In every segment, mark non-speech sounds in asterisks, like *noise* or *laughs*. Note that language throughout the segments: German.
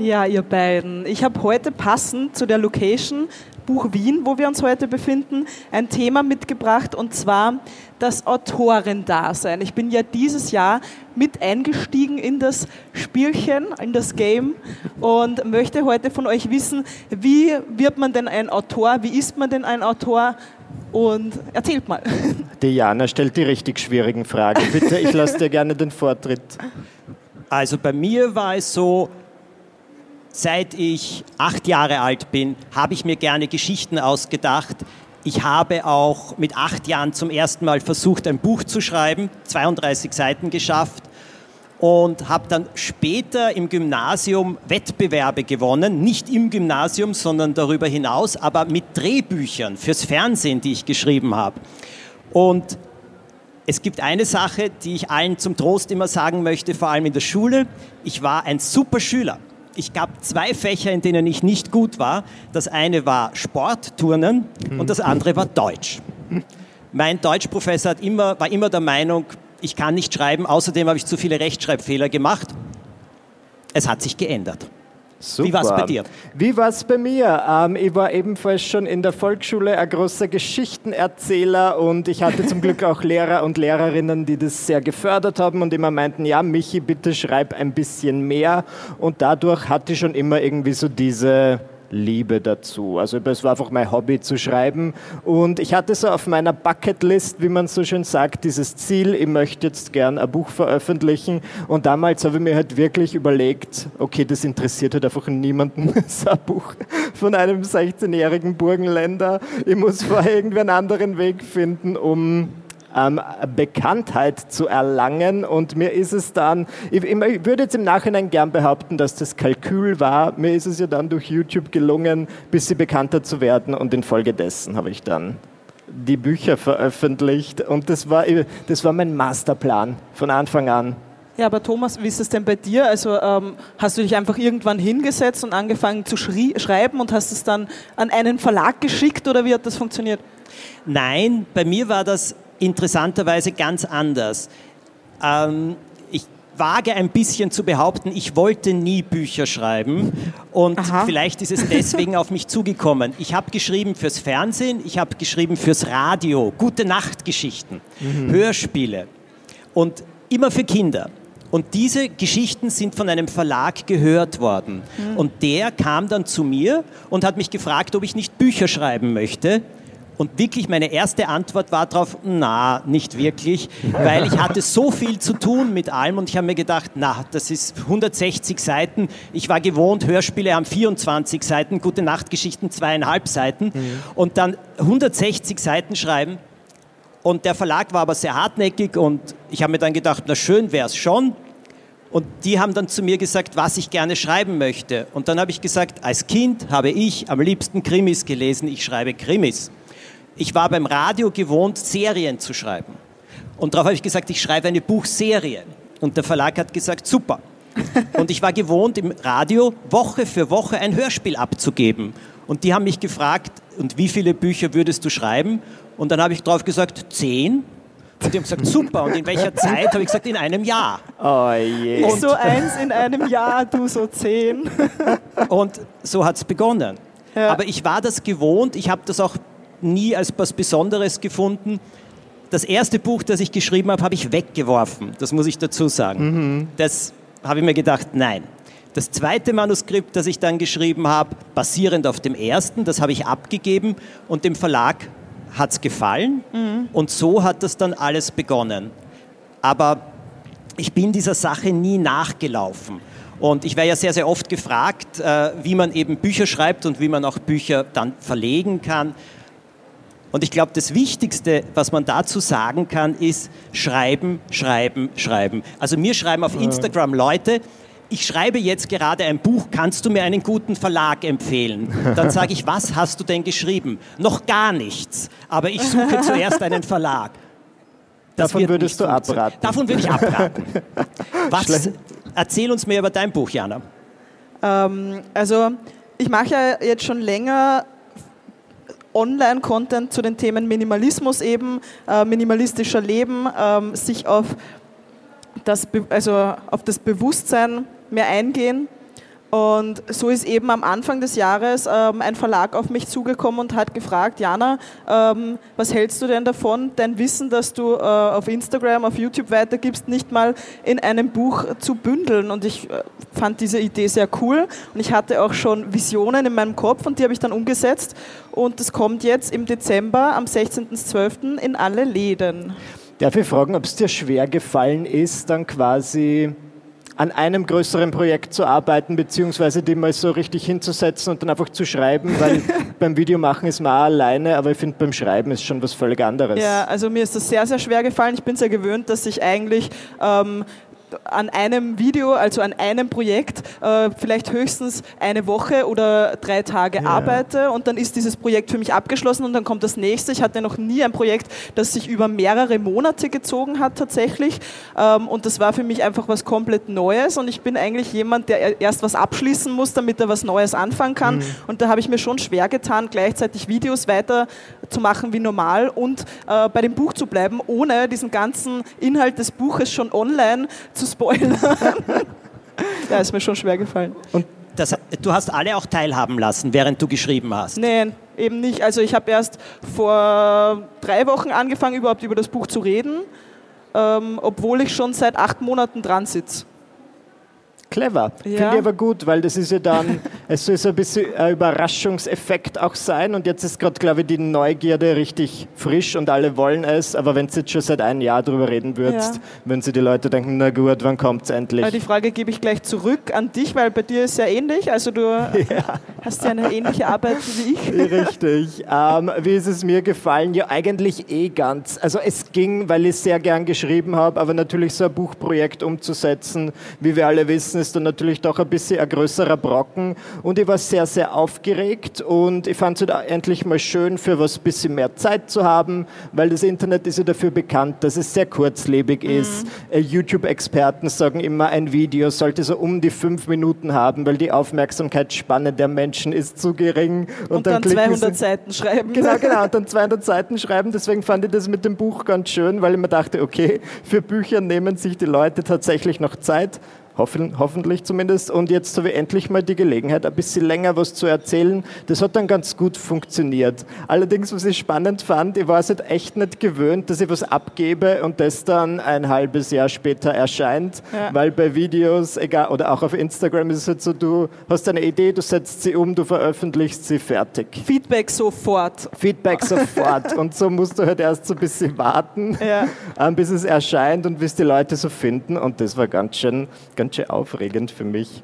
Ja, ihr beiden. Ich habe heute passend zu der Location Buch Wien, wo wir uns heute befinden, ein Thema mitgebracht und zwar das Autorendasein. Ich bin ja dieses Jahr mit eingestiegen in das Spielchen, in das Game und möchte heute von euch wissen, wie wird man denn ein Autor, wie ist man denn ein Autor? Und erzählt mal. *laughs* Diana stellt die richtig schwierigen Fragen. Bitte, ich lasse dir gerne den Vortritt. Also bei mir war es so, Seit ich acht Jahre alt bin, habe ich mir gerne Geschichten ausgedacht. Ich habe auch mit acht Jahren zum ersten Mal versucht, ein Buch zu schreiben, 32 Seiten geschafft und habe dann später im Gymnasium Wettbewerbe gewonnen, nicht im Gymnasium, sondern darüber hinaus, aber mit Drehbüchern fürs Fernsehen, die ich geschrieben habe. Und es gibt eine Sache, die ich allen zum Trost immer sagen möchte, vor allem in der Schule. Ich war ein super Schüler ich gab zwei Fächer, in denen ich nicht gut war. Das eine war Sport, Turnen und das andere war Deutsch. Mein Deutschprofessor hat immer, war immer der Meinung, ich kann nicht schreiben. Außerdem habe ich zu viele Rechtschreibfehler gemacht. Es hat sich geändert. Super. Wie war es bei dir? Wie war es bei mir? Ähm, ich war ebenfalls schon in der Volksschule ein großer Geschichtenerzähler und ich hatte zum Glück auch Lehrer und Lehrerinnen, die das sehr gefördert haben und immer meinten, ja, Michi, bitte schreib ein bisschen mehr. Und dadurch hatte ich schon immer irgendwie so diese Liebe dazu. Also es war einfach mein Hobby zu schreiben und ich hatte so auf meiner Bucketlist, wie man so schön sagt, dieses Ziel, ich möchte jetzt gern ein Buch veröffentlichen und damals habe ich mir halt wirklich überlegt, okay, das interessiert halt einfach niemanden, *laughs* so ein Buch von einem 16-jährigen Burgenländer. Ich muss vorher irgendwie einen anderen Weg finden, um ähm, Bekanntheit zu erlangen. Und mir ist es dann, ich, ich, würde jetzt im Nachhinein gern behaupten, dass das Kalkül war. Mir ist es ja dann durch YouTube gelungen, ein bisschen bekannter zu werden und infolgedessen habe ich dann die Bücher veröffentlicht und das war, das war mein Masterplan von Anfang an. Ja, aber Thomas, wie ist es denn bei dir? Also ähm, hast du dich einfach irgendwann hingesetzt und angefangen zu schreiben und hast es dann an einen Verlag geschickt oder wie hat das funktioniert? Nein, bei mir war das interessanterweise ganz anders. Ähm, ich wage ein bisschen zu behaupten, ich wollte nie Bücher schreiben und Aha. vielleicht ist es deswegen auf mich zugekommen. Ich habe geschrieben fürs Fernsehen, ich habe geschrieben fürs Radio, gute Nachtgeschichten, mhm. Hörspiele und immer für Kinder. Und diese Geschichten sind von einem Verlag gehört worden. Mhm. Und der kam dann zu mir und hat mich gefragt, ob ich nicht Bücher schreiben möchte. Und wirklich meine erste Antwort war darauf, na, nicht wirklich, weil ich hatte so viel zu tun mit allem und ich habe mir gedacht, na, das ist 160 Seiten. Ich war gewohnt, Hörspiele haben 24 Seiten, gute Nachtgeschichten zweieinhalb Seiten mhm. und dann 160 Seiten schreiben. Und der Verlag war aber sehr hartnäckig und ich habe mir dann gedacht, na schön wäre es schon. Und die haben dann zu mir gesagt, was ich gerne schreiben möchte. Und dann habe ich gesagt, als Kind habe ich am liebsten Krimis gelesen, ich schreibe Krimis ich war beim Radio gewohnt, Serien zu schreiben. Und darauf habe ich gesagt, ich schreibe eine Buchserie. Und der Verlag hat gesagt, super. Und ich war gewohnt, im Radio Woche für Woche ein Hörspiel abzugeben. Und die haben mich gefragt, und wie viele Bücher würdest du schreiben? Und dann habe ich darauf gesagt, zehn. Und die haben gesagt, super. Und in welcher Zeit? Habe ich gesagt, in einem Jahr. Oh je. Und so eins in einem Jahr, du so zehn. Und so hat es begonnen. Ja. Aber ich war das gewohnt. Ich habe das auch nie als was Besonderes gefunden. Das erste Buch, das ich geschrieben habe, habe ich weggeworfen. Das muss ich dazu sagen. Mhm. Das habe ich mir gedacht, nein. Das zweite Manuskript, das ich dann geschrieben habe, basierend auf dem ersten, das habe ich abgegeben und dem Verlag hat es gefallen mhm. und so hat das dann alles begonnen. Aber ich bin dieser Sache nie nachgelaufen. Und ich werde ja sehr, sehr oft gefragt, äh, wie man eben Bücher schreibt und wie man auch Bücher dann verlegen kann. Und ich glaube, das Wichtigste, was man dazu sagen kann, ist schreiben, schreiben, schreiben. Also mir schreiben auf Instagram Leute, ich schreibe jetzt gerade ein Buch, kannst du mir einen guten Verlag empfehlen? Dann sage ich, was hast du denn geschrieben? Noch gar nichts, aber ich suche *laughs* zuerst einen Verlag. Das Davon würdest du abraten. Davon würde ich abraten. *laughs* Was, erzähl uns mehr über dein Buch, Jana. Ähm, also ich mache ja jetzt schon länger Online-Content zu den Themen Minimalismus eben, äh, minimalistischer Leben, ähm, sich auf das, also auf das Bewusstsein mehr eingehen. Und so ist eben am Anfang des Jahres ähm, ein Verlag auf mich zugekommen und hat gefragt, Jana, ähm, was hältst du denn davon, dein Wissen, das du äh, auf Instagram, auf YouTube weitergibst, nicht mal in einem Buch zu bündeln? Und ich äh, fand diese Idee sehr cool und ich hatte auch schon Visionen in meinem Kopf und die habe ich dann umgesetzt. Und das kommt jetzt im Dezember am 16.12. in alle Läden. Darf ich fragen, ob es dir schwer gefallen ist, dann quasi an einem größeren Projekt zu arbeiten, beziehungsweise die mal so richtig hinzusetzen und dann einfach zu schreiben, weil *laughs* beim Videomachen ist man auch alleine, aber ich finde beim Schreiben ist schon was völlig anderes. Ja, also mir ist das sehr, sehr schwer gefallen. Ich bin sehr gewöhnt, dass ich eigentlich ähm, an einem Video, also an einem Projekt, äh, vielleicht höchstens eine Woche oder drei Tage ja. arbeite und dann ist dieses Projekt für mich abgeschlossen und dann kommt das nächste. Ich hatte noch nie ein Projekt, das sich über mehrere Monate gezogen hat tatsächlich ähm, und das war für mich einfach was komplett Neues und ich bin eigentlich jemand, der erst was abschließen muss, damit er was Neues anfangen kann mhm. und da habe ich mir schon schwer getan, gleichzeitig Videos weiter zu machen wie normal und äh, bei dem Buch zu bleiben, ohne diesen ganzen Inhalt des Buches schon online zu spoilern. *laughs* ja, ist mir schon schwer gefallen. Und das, du hast alle auch teilhaben lassen, während du geschrieben hast? Nein, eben nicht. Also ich habe erst vor drei Wochen angefangen, überhaupt über das Buch zu reden, ähm, obwohl ich schon seit acht Monaten dran sitze. Clever. Ja. Finde ich aber gut, weil das ist ja dann, *laughs* es soll so ein bisschen ein Überraschungseffekt auch sein und jetzt ist gerade, glaube ich, die Neugierde richtig frisch und alle wollen es, aber wenn du jetzt schon seit einem Jahr darüber reden würdest, ja. würden sie die Leute denken, na gut, wann kommt es endlich? Die Frage gebe ich gleich zurück an dich, weil bei dir ist es ja ähnlich, also du *laughs* ja. hast ja eine ähnliche Arbeit wie ich. *laughs* Richtig. Ähm, wie ist es mir gefallen? Ja, eigentlich eh ganz. Also es ging, weil ich sehr gern geschrieben habe, aber natürlich so ein Buchprojekt umzusetzen, wie wir alle wissen, ist dann natürlich doch ein bisschen ein größerer Brocken. Und ich war sehr, sehr aufgeregt und ich fand es halt endlich mal schön, für was ein bisschen mehr Zeit zu haben, weil das Internet ist ja dafür bekannt, dass es sehr kurzlebig mhm. ist. Äh, YouTube-Experten sagen immer, ein Video sollte so um die fünf Minuten haben, weil die Aufmerksamkeitsspanne der Menschen ist zu gering. Und, und dann, dann 200 Seiten schreiben. Genau, *laughs* genau, und dann 200 Seiten schreiben. Deswegen fand ich das mit dem Buch ganz schön, weil ich mir dachte, okay, für Bücher nehmen sich die Leute tatsächlich noch Zeit. Hoffen, hoffentlich zumindest. Und jetzt habe ich endlich mal die Gelegenheit, ein bisschen länger was zu erzählen. Das hat dann ganz gut funktioniert. Allerdings, was ich spannend fand, ich war es halt echt nicht gewöhnt, dass ich was abgebe und das dann ein halbes Jahr später erscheint. Ja. Weil bei Videos, egal, oder auch auf Instagram ist es halt so, du hast eine Idee, du setzt sie um, du veröffentlichst sie fertig. Feedback sofort. Feedback sofort. *laughs* und so musst du halt erst so ein bisschen warten, ja. Ähm, bis es erscheint und bis die Leute so finden. Und das war ganz schön, ganz schön aufregend für mich.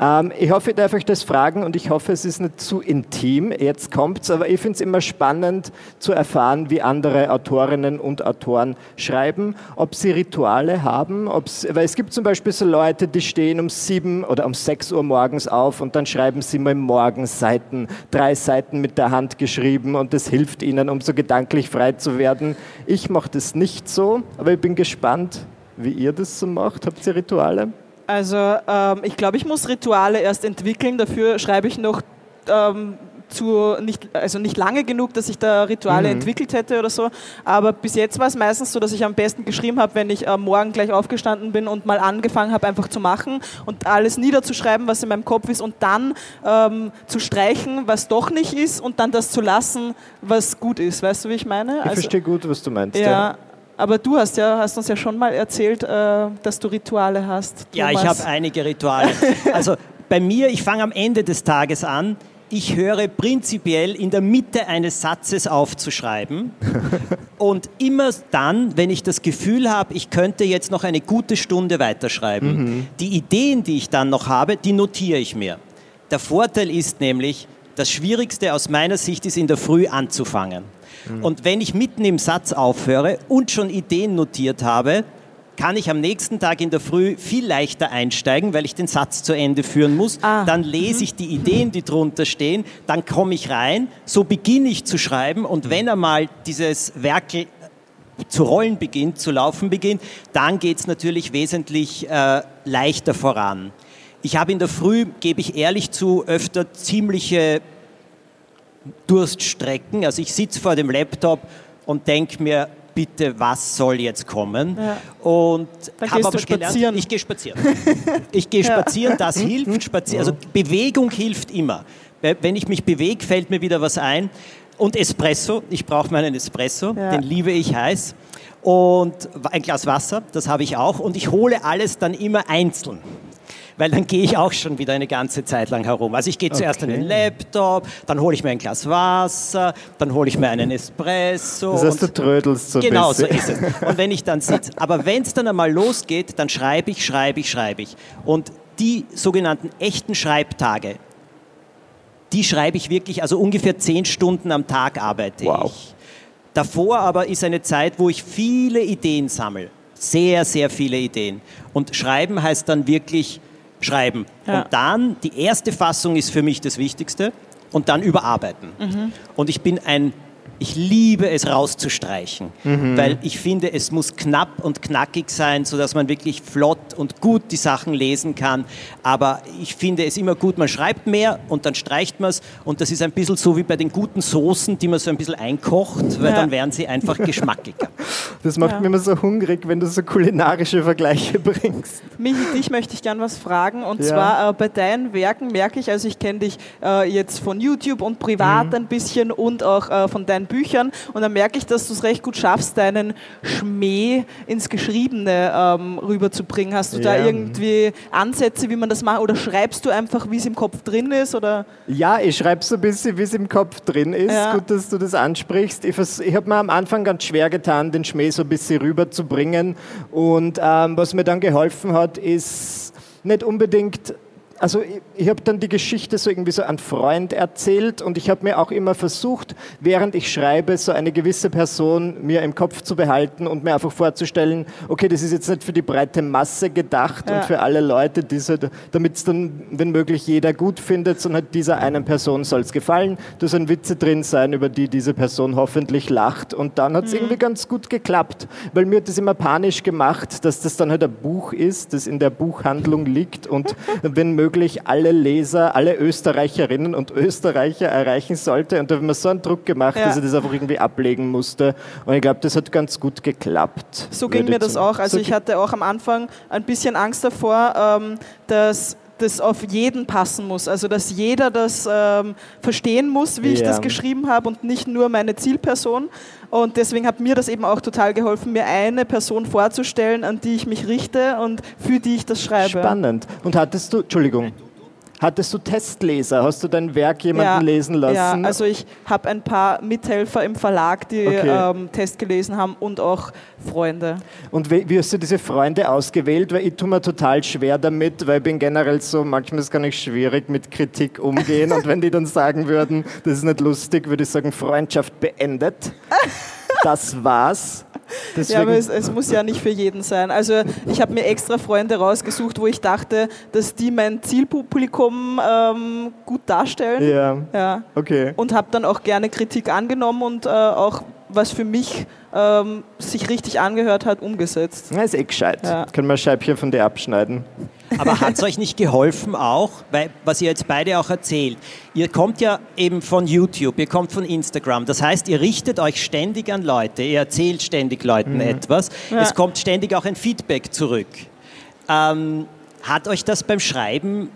Ähm, ich hoffe, ich darf euch das fragen und ich hoffe, es ist nicht zu intim. Jetzt kommt es, aber ich finde es immer spannend zu erfahren, wie andere Autorinnen und Autoren schreiben, ob sie Rituale haben. weil es gibt zum Beispiel so Leute, die stehen um sieben oder um sechs Uhr morgens auf und dann schreiben sie mal Morgenseiten, drei Seiten mit der Hand geschrieben und das hilft ihnen, um so gedanklich frei zu werden. Ich mache das nicht so, aber ich bin gespannt, wie ihr das so macht. Habt ihr Rituale? Also ähm, ich glaube, ich muss Rituale erst entwickeln. Dafür schreibe ich noch ähm, zu nicht, also nicht lange genug, dass ich da Rituale mhm. entwickelt hätte oder so. Aber bis jetzt war es meistens so, dass ich am besten geschrieben habe, wenn ich am Morgen gleich aufgestanden bin und mal angefangen habe, einfach zu machen und alles niederzuschreiben, was in meinem Kopf ist und dann ähm, zu streichen, was doch nicht ist und dann das zu lassen, was gut ist. Weißt du, wie ich meine? Ich also, verstehe gut, was du meinst. Ja, ja. Aber du hast ja, hast uns ja schon mal erzählt, äh, dass du Rituale hast. Thomas. Ja, ich habe einige Rituale. Also bei mir, ich fange am Ende des Tages an. Ich höre prinzipiell in der Mitte eines Satzes aufzuschreiben. *laughs* Und immer dann, wenn ich das Gefühl habe, ich könnte jetzt noch eine gute Stunde weiterschreiben, mhm. die Ideen, die ich dann noch habe, die notiere ich mir. Der Vorteil ist nämlich, das Schwierigste aus meiner Sicht ist in der Früh anzufangen. Mhm. Und wenn ich mitten im Satz aufhöre und schon Ideen notiert habe, kann ich am nächsten Tag in der Früh viel leichter einsteigen, weil ich den Satz zu Ende führen muss. Ah. Dann lese ich die Ideen, die drunter stehen, dann komme ich rein, so beginne ich zu schreiben und wenn einmal dieses Werkel zu rollen beginnt, zu laufen beginnt, dann geht es natürlich wesentlich äh, leichter voran. Ich habe in der Früh, gebe ich ehrlich zu, öfter ziemliche Durststrecken. Also ich sitze vor dem Laptop und denke mir, bitte, was soll jetzt kommen? Ja. Und habe aber gelernt, spazieren. ich gehe spazieren. Ich gehe *laughs* spazieren, das hilft. Spazieren, also Bewegung hilft immer. Wenn ich mich bewege, fällt mir wieder was ein. Und Espresso, ich brauche meinen Espresso, Ja. den liebe ich heiß. Und ein Glas Wasser, das habe ich auch. Und ich hole alles dann immer einzeln. Weil dann gehe ich auch schon wieder eine ganze Zeit lang herum. Also ich gehe zuerst an den Laptop, dann hole ich mir ein Glas Wasser, dann hole ich mir einen Espresso. Das heißt, du trödelst so Genau, so bisschen. ist es. Und wenn ich dann sitze, aber wenn es dann einmal losgeht, dann schreibe ich, schreibe ich, schreibe ich. Und die sogenannten echten Schreibtage, die schreibe ich wirklich, also ungefähr zehn Stunden am Tag arbeite Wow. ich. Davor aber ist eine Zeit, wo ich viele Ideen sammle. Sehr, sehr viele Ideen. Und schreiben heißt dann wirklich schreiben. Ja. Und dann, die erste Fassung ist für mich das Wichtigste. Und dann überarbeiten. Und ich bin ein, ich liebe es rauszustreichen, weil ich finde, es muss knapp und knackig sein, sodass man wirklich flott und gut die Sachen lesen kann. Aber ich finde es immer gut, man schreibt mehr und dann streicht man es. Und das ist ein bisschen so wie bei den guten Soßen, die man so ein bisschen einkocht, weil Ja. dann werden sie einfach geschmackiger. *laughs* Das macht Ja. mich immer so hungrig, wenn du so kulinarische Vergleiche *laughs* bringst. Michi, dich möchte ich gern was fragen. Und Ja. zwar äh, bei deinen Werken merke ich, also ich kenne dich äh, jetzt von YouTube und privat ein bisschen und auch äh, von deinen Büchern. Und dann merke ich, dass du es recht gut schaffst, deinen Schmäh ins Geschriebene ähm, rüberzubringen. Hast du da Ja. irgendwie Ansätze, wie man das macht? Oder schreibst du einfach, wie es im Kopf drin ist? Oder? Ja, ich schreibe so ein bisschen, wie es im Kopf drin ist. Ja. Gut, dass du das ansprichst. Ich, ich habe mir am Anfang ganz schwer getan, den Schmäh so ein bisschen rüberzubringen. Und ähm, was mir dann geholfen hat, ist nicht unbedingt. Also ich, ich habe dann die Geschichte so irgendwie so an Freund erzählt und ich habe mir auch immer versucht, während ich schreibe, so eine gewisse Person mir im Kopf zu behalten und mir einfach vorzustellen, okay, das ist jetzt nicht für die breite Masse gedacht Ja. und für alle Leute, damit es dann, wenn möglich, jeder gut findet, sondern dieser einen Person soll es gefallen. Da sollen Witze drin sein, über die diese Person hoffentlich lacht. Und dann hat es irgendwie ganz gut geklappt, weil mir hat das immer panisch gemacht, dass das dann halt ein Buch ist, das in der Buchhandlung liegt und *laughs* wenn möglich alle Leser, alle Österreicherinnen und Österreicher erreichen sollte. Und da habe ich mir so einen Druck gemacht, Ja. dass ich das einfach irgendwie ablegen musste. Und ich glaube, das hat ganz gut geklappt. So ging mir das auch. Also So ich hatte auch am Anfang ein bisschen Angst davor, ähm, dass das auf jeden passen muss. Also dass jeder das ähm, verstehen muss, wie ich Ja. das geschrieben habe und nicht nur meine Zielperson. Und deswegen hat mir das eben auch total geholfen, mir eine Person vorzustellen, an die ich mich richte und für die ich das schreibe. Spannend. Und hattest du, Entschuldigung, hattest du Testleser? Hast du dein Werk jemanden lesen lassen? Ja, also ich habe ein paar Mithelfer im Verlag, die Okay. ähm, Test gelesen haben und auch Freunde. Und wie, wie hast du diese Freunde ausgewählt? Weil ich tue mir total schwer damit, weil ich bin generell so, manchmal ist es gar nicht schwierig mit Kritik umgehen. und wenn die dann sagen würden, das ist nicht lustig, würde ich sagen, Freundschaft beendet. *laughs* Das war's. Ja, aber Deswegen, es, es muss ja nicht für jeden sein. Also ich habe mir extra Freunde rausgesucht, wo ich dachte, dass die mein Zielpublikum ähm, gut darstellen. ja, Ja. okay. Und habe dann auch gerne Kritik angenommen und äh, auch was für mich ähm, sich richtig angehört hat, umgesetzt. Na, ist eh gescheit. Ja. Können wir ein Scheibchen von dir abschneiden? Aber hat es euch nicht geholfen auch, weil, was ihr jetzt beide auch erzählt? Ihr kommt ja eben von YouTube, ihr kommt von Instagram. Das heißt, ihr richtet euch ständig an Leute, ihr erzählt ständig Leuten etwas. Ja. Es kommt ständig auch ein Feedback zurück. Ähm, hat euch das beim Schreiben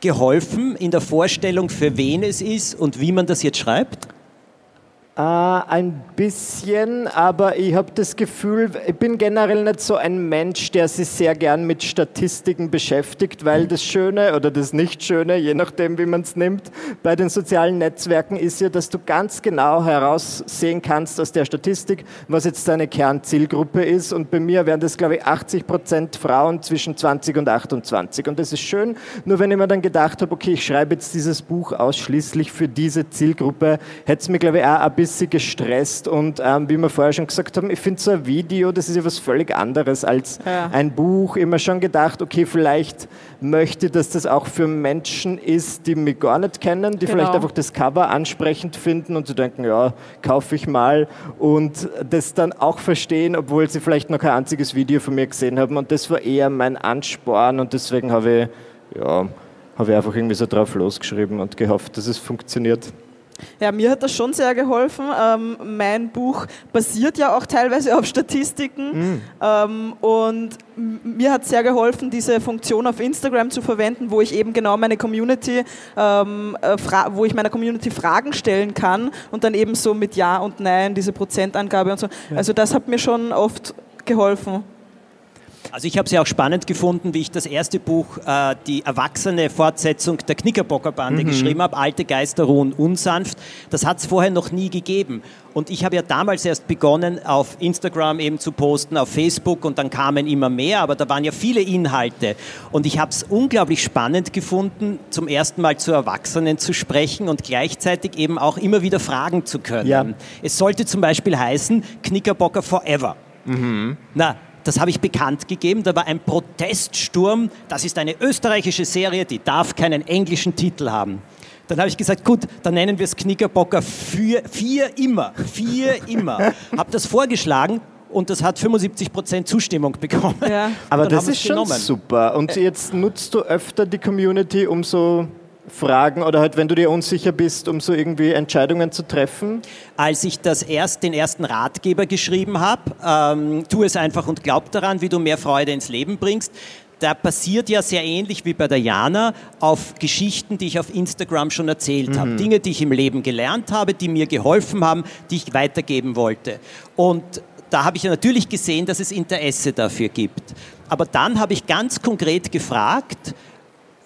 geholfen in der Vorstellung, für wen es ist und wie man das jetzt schreibt? Äh, ein bisschen, aber ich habe das Gefühl, ich bin generell nicht so ein Mensch, der sich sehr gern mit Statistiken beschäftigt, weil das Schöne oder das Nicht-Schöne, je nachdem, wie man es nimmt, bei den sozialen Netzwerken ist ja, dass du ganz genau heraussehen kannst aus der Statistik, was jetzt deine Kernzielgruppe ist. Und bei mir wären das, glaube ich, 80 Prozent Frauen zwischen 20 und 28. Und das ist schön. Nur wenn ich mir dann gedacht habe, okay, ich schreibe jetzt dieses Buch ausschließlich für diese Zielgruppe, hätte es mir, glaube ich, auch ein bisschen bisschen gestresst und ähm, wie wir vorher schon gesagt haben, ich finde so ein Video, das ist ja was völlig anderes als Ja. ein Buch. Immer schon gedacht, okay, vielleicht möchte ich, dass das auch für Menschen ist, die mich gar nicht kennen, die Genau. vielleicht einfach das Cover ansprechend finden und sie denken, ja, kaufe ich mal und das dann auch verstehen, obwohl sie vielleicht noch kein einziges Video von mir gesehen haben. Und das war eher mein Ansporn und deswegen habe ich, ja, habe ich einfach irgendwie so drauf losgeschrieben und gehofft, dass es funktioniert. Ja, mir hat das schon sehr geholfen. Ähm, mein Buch basiert ja auch teilweise auf Statistiken. Ähm, und mir hat sehr geholfen, diese Funktion auf Instagram zu verwenden, wo ich eben genau meine Community, ähm, äh, wo ich meiner Community Fragen stellen kann und dann eben so mit Ja und Nein diese Prozentangabe und so. Also das hat mir schon oft geholfen. Also ich habe es ja auch spannend gefunden, wie ich das erste Buch, äh, die erwachsene Fortsetzung der Knickerbockerbande geschrieben habe, Alte Geister ruhen unsanft. Das hat es vorher noch nie gegeben. Und ich habe ja damals erst begonnen, auf Instagram eben zu posten, auf Facebook und dann kamen immer mehr, aber da waren ja viele Inhalte. Und ich habe es unglaublich spannend gefunden, zum ersten Mal zu Erwachsenen zu sprechen und gleichzeitig eben auch immer wieder fragen zu können. Ja. Es sollte zum Beispiel heißen Knickerbocker Forever. Na, das habe ich bekannt gegeben. Da war ein Proteststurm. Das ist eine österreichische Serie, die darf keinen englischen Titel haben. Dann habe ich gesagt, gut, dann nennen wir es Knickerbocker für vier immer. Vier immer. *laughs* Habe das vorgeschlagen und das hat 75% Zustimmung bekommen. Ja. Aber das ist schon genommen. super. Und jetzt nutzt du öfter die Community, um so Fragen oder halt, wenn du dir unsicher bist, um so irgendwie Entscheidungen zu treffen? Als ich das erst, den ersten Ratgeber geschrieben habe, ähm, tu es einfach und glaub daran, wie du mehr Freude ins Leben bringst, da passiert ja sehr ähnlich wie bei der Jana auf Geschichten, die ich auf Instagram schon erzählt habe. Dinge, die ich im Leben gelernt habe, die mir geholfen haben, die ich weitergeben wollte. Und da habe ich ja natürlich gesehen, dass es Interesse dafür gibt. Aber dann habe ich ganz konkret gefragt,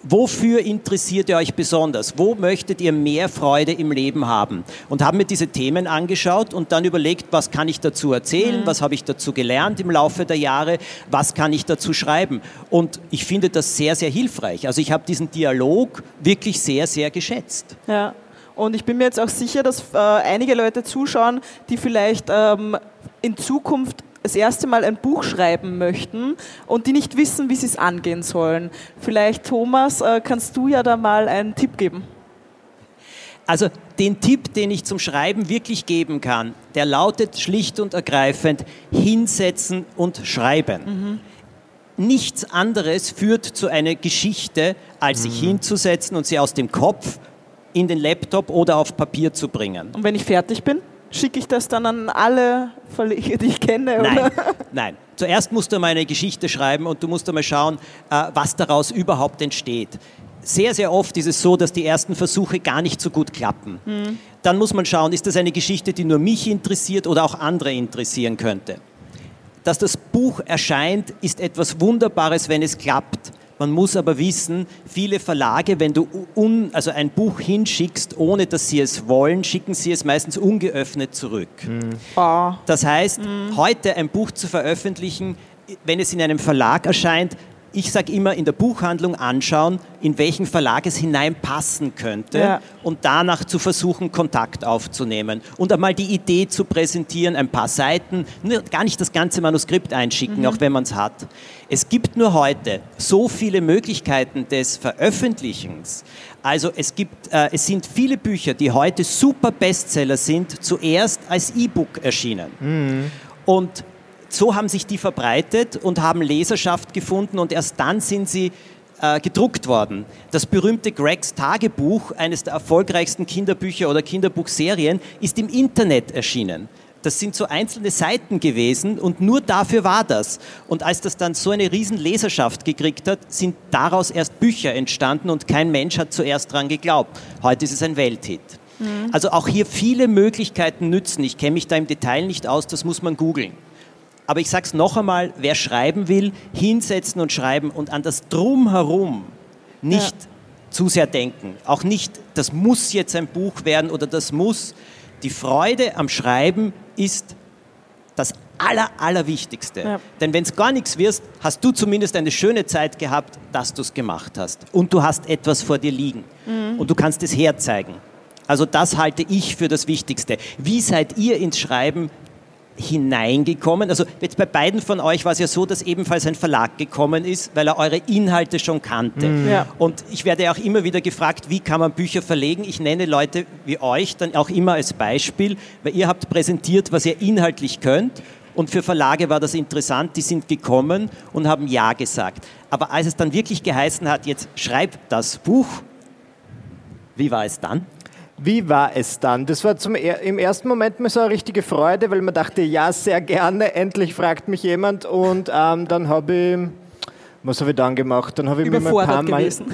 Wofür interessiert ihr euch besonders? Wo möchtet ihr mehr Freude im Leben haben? Und haben mir diese Themen angeschaut und dann überlegt, was kann ich dazu erzählen? Was habe ich dazu gelernt im Laufe der Jahre? Was kann ich dazu schreiben? Und ich finde das sehr, sehr hilfreich. Also ich habe diesen Dialog wirklich sehr, sehr geschätzt. Ja. Und ich bin mir jetzt auch sicher, dass äh, einige Leute zuschauen, die vielleicht ähm, in Zukunft das erste Mal ein Buch schreiben möchten und die nicht wissen, wie sie es angehen sollen. Vielleicht, Thomas, äh, kannst du ja da mal einen Tipp geben. Also den Tipp, den ich zum Schreiben wirklich geben kann, der lautet schlicht und ergreifend, hinsetzen und schreiben. Nichts anderes führt zu einer Geschichte, als sich hinzusetzen und sie aus dem Kopf in den Laptop oder auf Papier zu bringen. Und wenn ich fertig bin, schicke ich das dann an alle Verleger, die ich kenne? Nein, Oder? nein. Zuerst musst du mal eine Geschichte schreiben und du musst einmal schauen, äh, was daraus überhaupt entsteht. Sehr, sehr oft ist es so, dass die ersten Versuche gar nicht so gut klappen. Dann muss man schauen, ist das eine Geschichte, die nur mich interessiert oder auch andere interessieren könnte. Dass das Buch erscheint, ist etwas Wunderbares, wenn es klappt. Man muss aber wissen, viele Verlage, wenn du un, also ein Buch hinschickst, ohne dass sie es wollen, schicken sie es meistens ungeöffnet zurück. Oh. Das heißt, heute ein Buch zu veröffentlichen, wenn es in einem Verlag erscheint, ich sage immer, in der Buchhandlung anschauen, in welchen Verlag es hineinpassen könnte Ja. und danach zu versuchen, Kontakt aufzunehmen und einmal die Idee zu präsentieren, ein paar Seiten, gar nicht das ganze Manuskript einschicken, auch wenn man es hat. Es gibt nur heute so viele Möglichkeiten des Veröffentlichens. Also es gibt, äh, es sind viele Bücher, die heute super Bestseller sind, zuerst als E-Book erschienen. Und so haben sich die verbreitet und haben Leserschaft gefunden und erst dann sind sie äh, gedruckt worden. Das berühmte Gregs Tagebuch, eines der erfolgreichsten Kinderbücher oder Kinderbuchserien, ist im Internet erschienen. Das sind so einzelne Seiten gewesen und nur dafür war das. Und als das dann so eine riesen Leserschaft gekriegt hat, sind daraus erst Bücher entstanden und kein Mensch hat zuerst dran geglaubt. Heute ist es ein Welthit. Also auch hier viele Möglichkeiten nützen. Ich kenne mich da im Detail nicht aus, das muss man googeln. Aber ich sage es noch einmal, wer schreiben will, hinsetzen und schreiben und an das Drumherum nicht zu sehr denken. Auch nicht, das muss jetzt ein Buch werden oder das muss. Die Freude am Schreiben ist das Aller, Allerwichtigste. Ja. Denn wenn es gar nichts wirst, hast du zumindest eine schöne Zeit gehabt, dass du es gemacht hast. Und du hast etwas vor dir liegen. Und du kannst es herzeigen. Also das halte ich für das Wichtigste. Wie seid ihr ins Schreiben hineingekommen? Also jetzt bei beiden von euch war es ja so, dass ebenfalls ein Verlag gekommen ist, weil er eure Inhalte schon kannte. Mhm. Ja. Und ich werde auch immer wieder gefragt, wie kann man Bücher verlegen? Ich nenne Leute wie euch dann auch immer als Beispiel, weil ihr habt präsentiert, was ihr inhaltlich könnt. Und für Verlage war das interessant, die sind gekommen und haben Ja gesagt. Aber als es dann wirklich geheißen hat, jetzt schreib das Buch, wie war es dann? Wie war es dann? Das war zum, im ersten Moment mal so eine richtige Freude, weil man dachte, ja, sehr gerne, endlich fragt mich jemand. Und ähm, dann habe ich was habe ich dann gemacht? Dann habe ich mir ein paar Mal. Gewesen.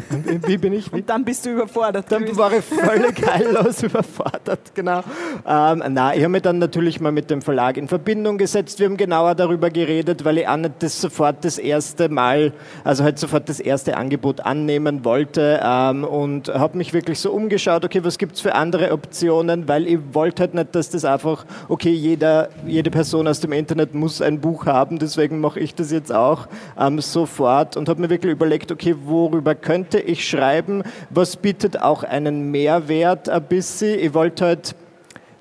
Wie bin ich? Wie? Und dann bist du überfordert. Dann gewesen. war ich völlig heillos *laughs* überfordert, genau. Ähm, na, ich habe mich dann natürlich mal mit dem Verlag in Verbindung gesetzt. Wir haben genauer darüber geredet, weil ich auch nicht das sofort das erste Mal, also halt sofort das erste Angebot annehmen wollte ähm, und habe mich wirklich so umgeschaut, okay, was gibt es für andere Optionen, weil ich wollte halt nicht, dass das einfach, okay, jeder, jede Person aus dem Internet muss ein Buch haben, deswegen mache ich das jetzt auch ähm, sofort Art und habe mir wirklich überlegt, okay, worüber könnte ich schreiben? Was bietet auch einen Mehrwert ein bisschen? Ich wollte halt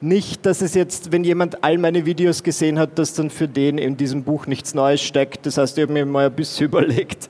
nicht, dass es jetzt, wenn jemand all meine Videos gesehen hat, dass dann für den in diesem Buch nichts Neues steckt. Das heißt, ich habe mir mal ein bisschen *laughs* überlegt,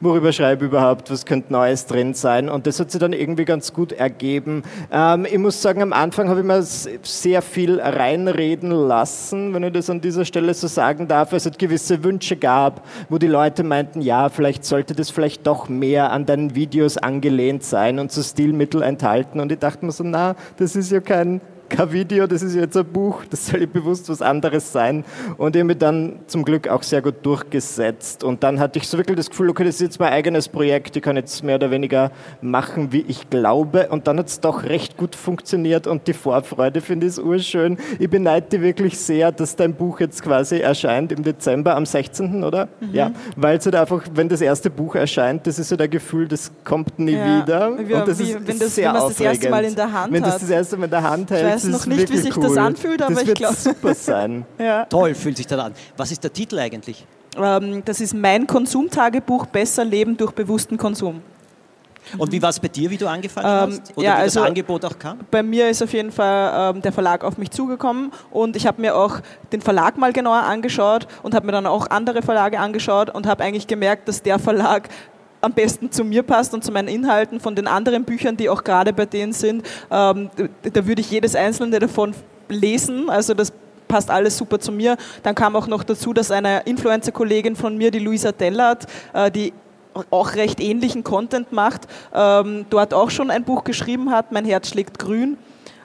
worüber schreibe ich überhaupt, was könnte Neues drin sein. Und das hat sich dann irgendwie ganz gut ergeben. Ähm, ich muss sagen, am Anfang habe ich mir sehr viel reinreden lassen, wenn ich das an dieser Stelle so sagen darf. Es hat gewisse Wünsche gab, wo die Leute meinten, ja, vielleicht sollte das vielleicht doch mehr an deinen Videos angelehnt sein und so Stilmittel enthalten. Und ich dachte mir so, na, das ist ja kein kein Video, das ist jetzt ein Buch, das soll bewusst was anderes sein. Und ich habe mich dann zum Glück auch sehr gut durchgesetzt. Und dann hatte ich so wirklich das Gefühl, okay, das ist jetzt mein eigenes Projekt, ich kann jetzt mehr oder weniger machen, wie ich glaube. Und dann hat es doch recht gut funktioniert und die Vorfreude finde ich urschön. Ich beneide dich wirklich sehr, dass dein Buch jetzt quasi erscheint im Dezember am 16., oder? Mhm. Ja, weil es halt einfach, wenn das erste Buch erscheint, das ist ja halt der Gefühl, das kommt nie ja. wieder. Wie, und das wie, ist wenn das, sehr wenn man das erste Mal in der Hand. Wenn das das erste Mal in der Hand hält, weiß noch nicht, wie sich cool. das anfühlt, aber das ich glaube. super sein. *laughs* ja. Toll fühlt sich das an. Was ist der Titel eigentlich? Ähm, das ist mein Konsumtagebuch Besser Leben durch bewussten Konsum. Und wie war es bei dir, wie du angefangen ähm, hast? Oder ja, wie also das Angebot auch kam? Bei mir ist auf jeden Fall ähm, der Verlag auf mich zugekommen und ich habe mir auch den Verlag mal genauer angeschaut und habe mir dann auch andere Verlage angeschaut und habe eigentlich gemerkt, dass der Verlag am besten zu mir passt und zu meinen Inhalten von den anderen Büchern, die auch gerade bei denen sind. Ähm, da würde ich jedes einzelne davon lesen. Also das passt alles super zu mir. Dann kam auch noch dazu, dass eine Influencer-Kollegin von mir, die Luisa Dellert, äh, die auch recht ähnlichen Content macht, ähm, dort auch schon ein Buch geschrieben hat, Mein Herz schlägt grün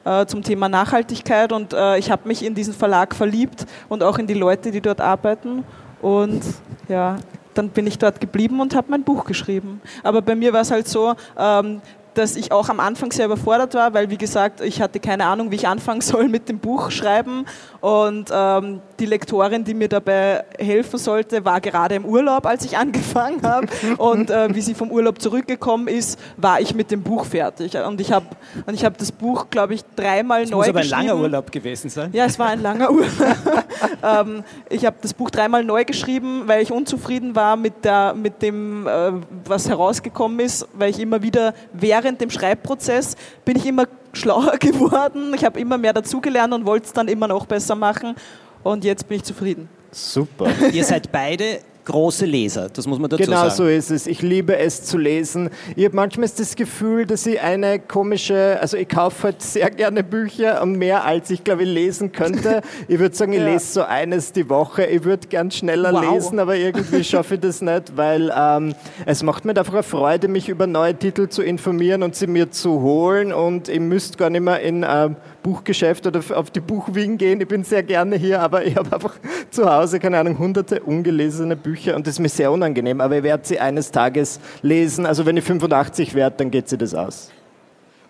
äh, zum Thema Nachhaltigkeit und äh, ich habe mich in diesen Verlag verliebt und auch in die Leute, die dort arbeiten und ja, dann bin ich dort geblieben und habe mein Buch geschrieben. Aber bei mir war es halt so, ähm, dass ich auch am Anfang sehr überfordert war, weil wie gesagt, ich hatte keine Ahnung, wie ich anfangen soll mit dem Buch schreiben. Und ähm, die Lektorin, die mir dabei helfen sollte, war gerade im Urlaub, als ich *laughs* angefangen habe. Und äh, wie sie vom Urlaub zurückgekommen ist, war ich mit dem Buch fertig. Und ich habe und das Buch, glaube ich, dreimal das neu muss aber ein langer Urlaub gewesen sein. Ja, es war ein langer Urlaub. *laughs* ähm, ich habe das Buch dreimal neu geschrieben, weil ich unzufrieden war mit, der, mit dem, äh, was herausgekommen ist, weil ich immer wieder während während dem Schreibprozess bin ich immer schlauer *laughs* geworden. Ich habe immer mehr dazugelernt und wollte es dann immer noch besser machen. Und jetzt bin ich zufrieden. Super. Ihr seid beide große Leser, das muss man dazu genau sagen. Genau so ist es. Ich liebe es zu lesen. Ich habe manchmal das Gefühl, dass ich eine komische, also ich kaufe halt sehr gerne Bücher und mehr als ich glaube ich lesen könnte. *laughs* Ich würde sagen, ich ja. lese so eines die Woche. Ich würde gern schneller wow. lesen, aber irgendwie *laughs* schaffe ich das nicht, weil ähm, es macht mir einfach eine Freude, mich über neue Titel zu informieren und sie mir zu holen und ich müsste gar nicht mehr in ähm, Buchgeschäft oder auf die Buchwiegen gehen. Ich bin sehr gerne hier, aber ich habe einfach zu Hause, keine Ahnung, hunderte ungelesene Bücher und das ist mir sehr unangenehm. Aber ich werde sie eines Tages lesen. Also wenn ich 85 werde, dann geht sie das aus.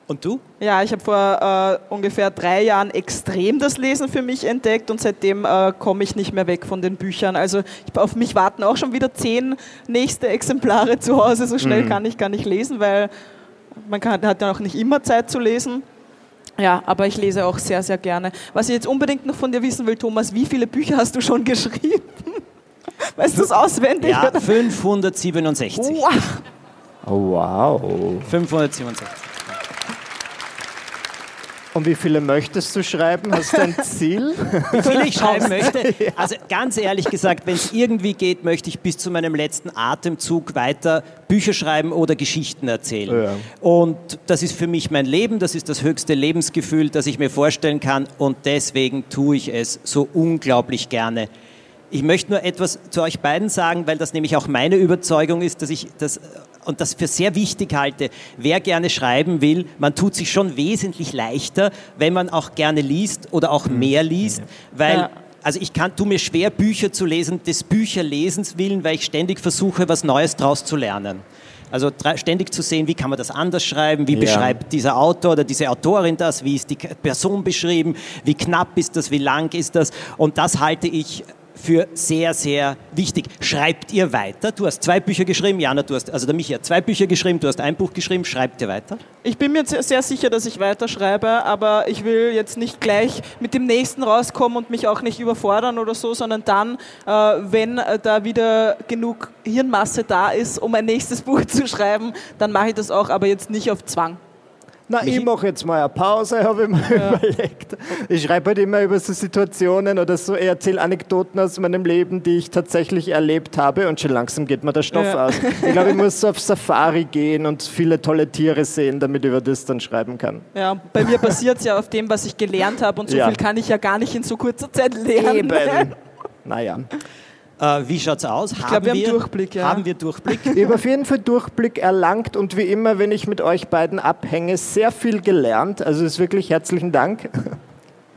Und du? Ja, ich habe vor äh, ungefähr drei Jahren extrem das Lesen für mich entdeckt und seitdem äh, komme ich nicht mehr weg von den Büchern. Also ich, auf mich warten auch schon wieder zehn nächste Exemplare zu Hause. So schnell mhm. kann ich gar nicht lesen, weil man kann, hat ja auch nicht immer Zeit zu lesen. Ja, aber ich lese auch sehr, sehr gerne. Was ich jetzt unbedingt noch von dir wissen will, Thomas, wie viele Bücher hast du schon geschrieben? *laughs* Weißt du es auswendig? Ja, 567. Wow. Oh, wow. 567. Und wie viele möchtest du schreiben? Hast du ein *laughs* Ziel? Wie viele ich schreiben möchte? *laughs* Also ganz ehrlich gesagt, wenn es irgendwie geht, möchte ich bis zu meinem letzten Atemzug weiter Bücher schreiben oder Geschichten erzählen. Ja. Und das ist für mich mein Leben, das ist das höchste Lebensgefühl, das ich mir vorstellen kann und deswegen tue ich es so unglaublich gerne. Ich möchte nur etwas zu euch beiden sagen, weil das nämlich auch meine Überzeugung ist, dass ich das und das für sehr wichtig halte. Wer gerne schreiben will, man tut sich schon wesentlich leichter, wenn man auch gerne liest oder auch mhm. mehr liest, weil ja. Also ich kann, tu mir schwer, Bücher zu lesen, des Bücherlesens willen, weil ich ständig versuche, was Neues daraus zu lernen. Also ständig zu sehen, wie kann man das anders schreiben, wie ja. beschreibt dieser Autor oder diese Autorin das, wie ist die Person beschrieben, wie knapp ist das, wie lang ist das. Und das halte ich für sehr, sehr wichtig. Schreibt ihr weiter? Du hast zwei Bücher geschrieben, Jana, du hast, also der Michi hat zwei Bücher geschrieben, du hast ein Buch geschrieben, schreibt ihr weiter? Ich bin mir sehr sicher, dass ich weiterschreibe, aber ich will jetzt nicht gleich mit dem nächsten rauskommen und mich auch nicht überfordern oder so, sondern dann, äh, wenn äh, da wieder genug Hirnmasse da ist, um ein nächstes *laughs* Buch zu schreiben, dann mache ich das auch, aber jetzt nicht auf Zwang. Na, ich mache jetzt mal eine Pause, *laughs* habe ich mir ja. überlegt. Ich schreibe halt immer über so Situationen oder so, ich erzähle Anekdoten aus meinem Leben, die ich tatsächlich erlebt habe und schon langsam geht mir der Stoff ja. aus. Ich glaube, ich muss so auf Safari gehen und viele tolle Tiere sehen, damit ich über das dann schreiben kann. Ja, bei mir basiert es ja auf dem, was ich gelernt habe und so ja. viel kann ich ja gar nicht in so kurzer Zeit lernen. Eben. *laughs* Naja. Äh, wie schaut es aus? Ich glaube, wir haben Durchblick. Ja. Haben wir Durchblick? *laughs* Ich habe auf jeden Fall Durchblick erlangt und wie immer, wenn ich mit euch beiden abhänge, sehr viel gelernt. Also ist wirklich herzlichen Dank.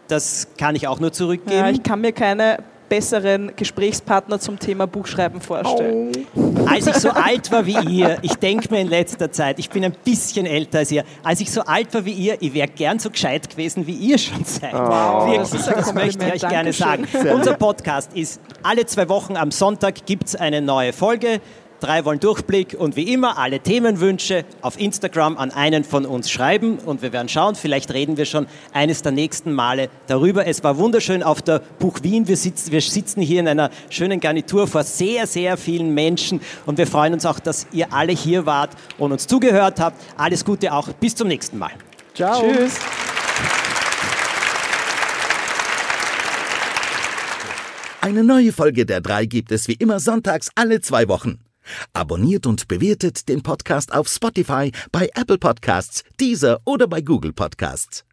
Das kann ich auch nur zurückgeben. Ja, ich kann mir keine besseren Gesprächspartner zum Thema Buchschreiben vorstellen. Oh. Als ich so alt war wie ihr, ich denke mir in letzter Zeit, ich bin ein bisschen älter als ihr, als ich so alt war wie ihr, ich wäre gern so gescheit gewesen, wie ihr schon seid. Oh. Wirklich, das, das möchte ich euch Dankeschön. gerne sagen. Unser Podcast ist alle zwei Wochen am Sonntag gibt es eine neue Folge. Drei wollen Durchblick und wie immer alle Themenwünsche auf Instagram an einen von uns schreiben und wir werden schauen, vielleicht reden wir schon eines der nächsten Male darüber. Es war wunderschön auf der Buch Wien. Wir sitzen, wir sitzen hier in einer schönen Garnitur vor sehr, sehr vielen Menschen und wir freuen uns auch, dass ihr alle hier wart und uns zugehört habt. Alles Gute auch. Bis zum nächsten Mal. Ciao. Tschüss. Eine neue Folge der drei gibt es wie immer sonntags alle zwei Wochen. Abonniert und bewertet den Podcast auf Spotify, bei Apple Podcasts, Deezer oder bei Google Podcasts.